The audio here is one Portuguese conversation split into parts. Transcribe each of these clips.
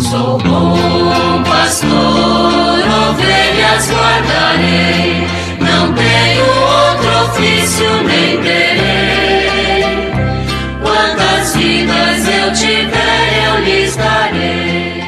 Sou bom pastor, ovelhas guardarei, não tenho outro ofício nem terei. Quantas vidas eu tiver, eu lhes darei.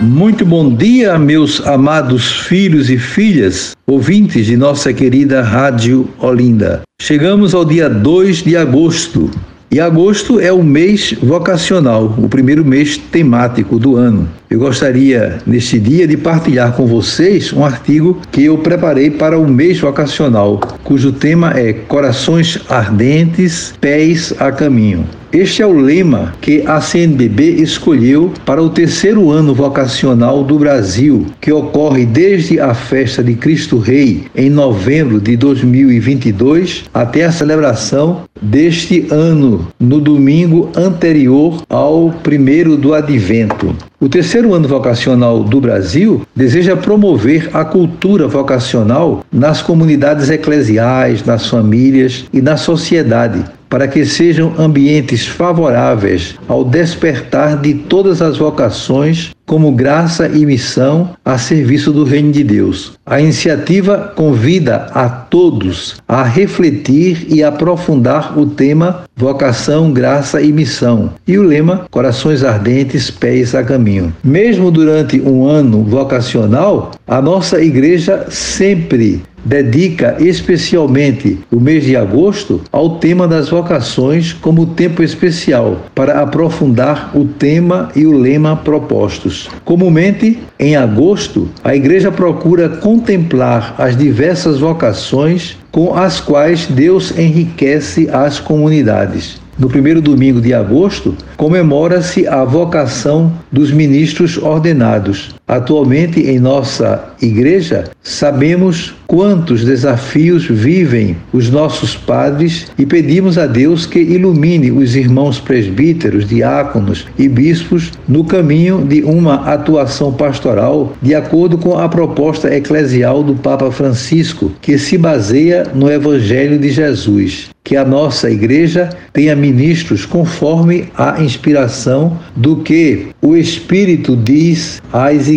Muito bom dia, meus amados filhos e filhas, ouvintes de nossa querida Rádio Olinda. Chegamos ao dia 2 de agosto e agosto é o mês vocacional, o primeiro mês temático do ano. Eu gostaria, neste dia, de partilhar com vocês um artigo que eu preparei para o mês vocacional, cujo tema é Corações Ardentes, Pés a Caminho. Este é o lema que a CNBB escolheu para o terceiro ano vocacional do Brasil, que ocorre desde a festa de Cristo Rei em novembro de 2022 até a celebração deste ano, no domingo anterior ao primeiro do Advento. O terceiro ano vocacional do Brasil deseja promover a cultura vocacional nas comunidades eclesiais, nas famílias e na sociedade, para que sejam ambientes favoráveis ao despertar de todas as vocações como graça e missão a serviço do Reino de Deus. A iniciativa convida a todos a refletir e aprofundar o tema vocação, graça e missão e o lema Corações Ardentes, Pés a Caminho. Mesmo durante um ano vocacional, a nossa igreja sempre dedica especialmente o mês de agosto ao tema das vocações como tempo especial para aprofundar o tema e o lema propostos. Comumente, em agosto, a igreja procura contemplar as diversas vocações com as quais Deus enriquece as comunidades. No primeiro domingo de agosto, comemora-se a vocação dos ministros ordenados. Atualmente, em nossa igreja, sabemos quantos desafios vivem os nossos padres e pedimos a Deus que ilumine os irmãos presbíteros, diáconos e bispos no caminho de uma atuação pastoral de acordo com a proposta eclesial do Papa Francisco, que se baseia no Evangelho de Jesus que a nossa igreja tenha ministros conforme a inspiração do que o Espírito diz às igrejas.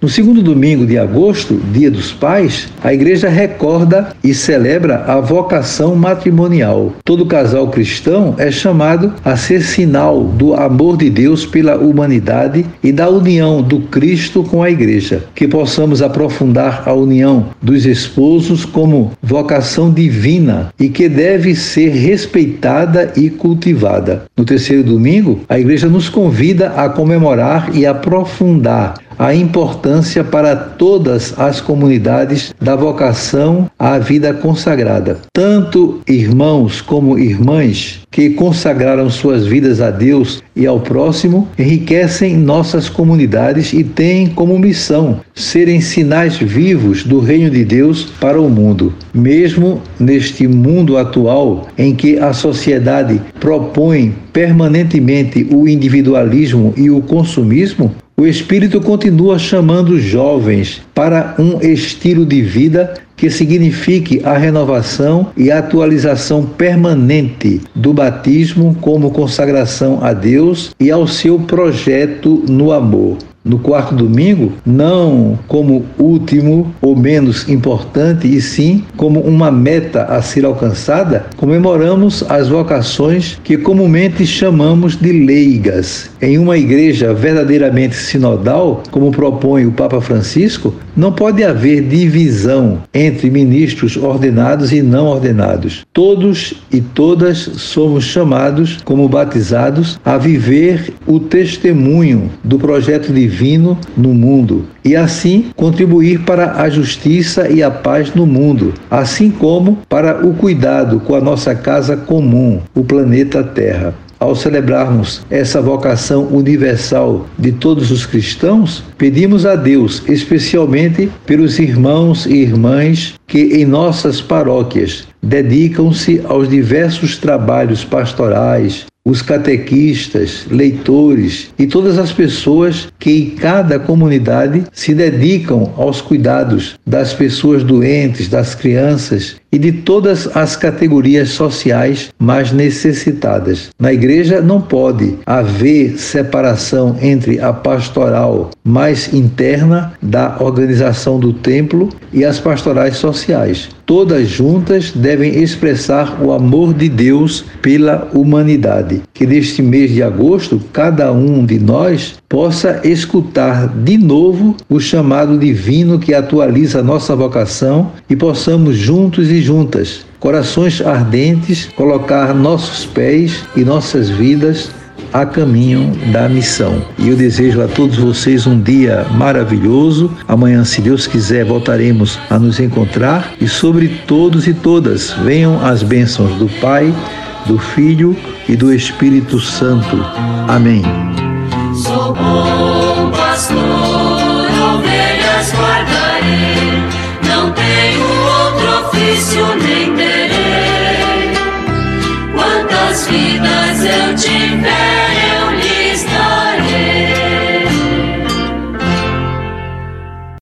No segundo domingo de agosto, Dia dos Pais, a igreja recorda e celebra a vocação matrimonial. Todo casal cristão é chamado a ser sinal do amor de Deus pela humanidade e da união do Cristo com a igreja. Que possamos aprofundar a união dos esposos como vocação divina e que deve ser respeitada e cultivada. No terceiro domingo, a igreja nos convida a comemorar e aprofundar a importância para todas as comunidades da vocação à vida consagrada. Tanto irmãos como irmãs que consagraram suas vidas a Deus e ao próximo enriquecem nossas comunidades e têm como missão serem sinais vivos do reino de Deus para o mundo. Mesmo neste mundo atual em que a sociedade propõe permanentemente o individualismo e o consumismo, o Espírito continua chamando jovens para um estilo de vida que signifique a renovação e atualização permanente do batismo como consagração a Deus e ao seu projeto no amor no quarto domingo, não como último ou menos importante, e sim como uma meta a ser alcançada, comemoramos as vocações que comumente chamamos de leigas. Em uma igreja verdadeiramente sinodal, como propõe o Papa Francisco, não pode haver divisão entre ministros ordenados e não ordenados. Todos e todas somos chamados, como batizados, a viver o testemunho do projeto divino divino no mundo e assim contribuir para a justiça e a paz no mundo, assim como para o cuidado com a nossa casa comum, o planeta Terra. Ao celebrarmos essa vocação universal de todos os cristãos, pedimos a Deus, especialmente pelos irmãos e irmãs que em nossas paróquias dedicam-se aos diversos trabalhos pastorais, os catequistas, leitores e todas as pessoas que em cada comunidade se dedicam aos cuidados das pessoas doentes, das crianças e de todas as categorias sociais mais necessitadas. Na igreja não pode haver separação entre a pastoral mais interna da organização do templo e as pastorais sociais. Todas juntas devem expressar o amor de Deus pela humanidade. Que neste mês de agosto, cada um de nós possa escutar de novo o chamado divino que atualiza a nossa vocação e possamos juntos e juntas, corações ardentes, colocar nossos pés e nossas vidas a caminho da missão. E eu desejo a todos vocês um dia maravilhoso. Amanhã, se Deus quiser, voltaremos a nos encontrar e sobre todos e todas venham as bênçãos do Pai, do Filho e do Espírito Santo. Amém. Sou bom pastor, ovelhas guardarei, não tenho outro ofício nem terei. Quantas vidas eu tiver